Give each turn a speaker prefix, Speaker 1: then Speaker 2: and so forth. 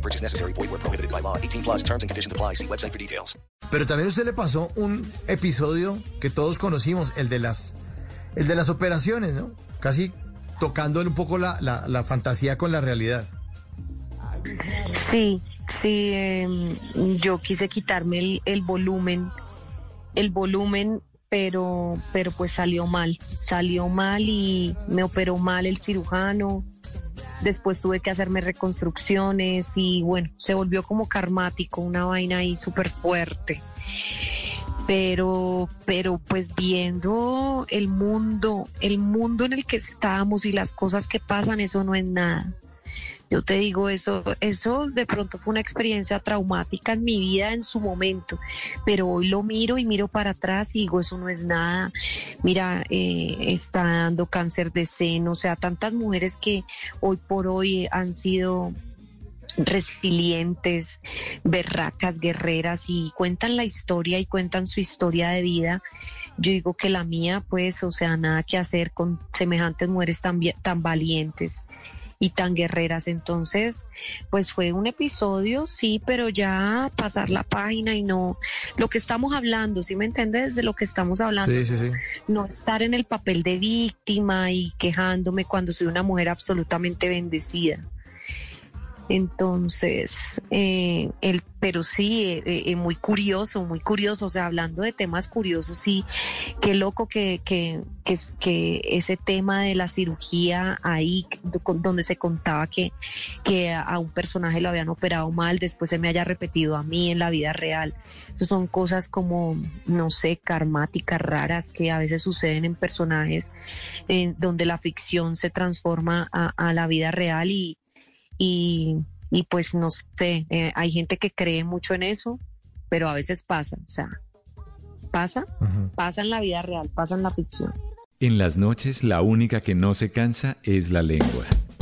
Speaker 1: No purchase necessary. Void where prohibited by law. 18 plus terms and conditions apply. See website for details.
Speaker 2: Pero también a usted le pasó un episodio que todos conocimos, el de las, el de las operaciones, ¿no? Casi tocando un poco la, la, la fantasía con la realidad.
Speaker 3: Sí, sí, em, yo quise quitarme el, el volumen, el volumen, pero, pero pues salió mal, salió mal y me operó mal el cirujano. Después tuve que hacerme reconstrucciones y bueno, se volvió como karmático, una vaina ahí súper fuerte. Pero, pero pues viendo el mundo, el mundo en el que estamos y las cosas que pasan, eso no es nada. Yo te digo eso, eso de pronto fue una experiencia traumática en mi vida en su momento, pero hoy lo miro y miro para atrás y digo, eso no es nada. Mira, eh, está dando cáncer de seno, o sea, tantas mujeres que hoy por hoy han sido resilientes, berracas, guerreras y cuentan la historia y cuentan su historia de vida. Yo digo que la mía, pues, o sea, nada que hacer con semejantes mujeres tan, tan valientes y tan guerreras. Entonces, pues fue un episodio, sí, pero ya pasar la página y no lo que estamos hablando, ¿sí me entiendes? De lo que estamos hablando.
Speaker 2: Sí, sí, sí.
Speaker 3: No estar en el papel de víctima y quejándome cuando soy una mujer absolutamente bendecida. Entonces, eh, el, pero sí, eh, eh, muy curioso, muy curioso, o sea, hablando de temas curiosos, sí, qué loco que, que, que, que ese tema de la cirugía ahí, donde se contaba que, que a, un personaje lo habían operado mal, después se me haya repetido a mí en la vida real. Eso son cosas como, no sé, karmáticas, raras, que a veces suceden en personajes eh, donde la ficción se transforma a la vida real y, y, y pues no sé, eh, hay gente que cree mucho en eso, pero a veces pasa, o sea, pasa, pasa en la vida real, pasa en la ficción.
Speaker 4: En las noches la única que no se cansa es la lengua.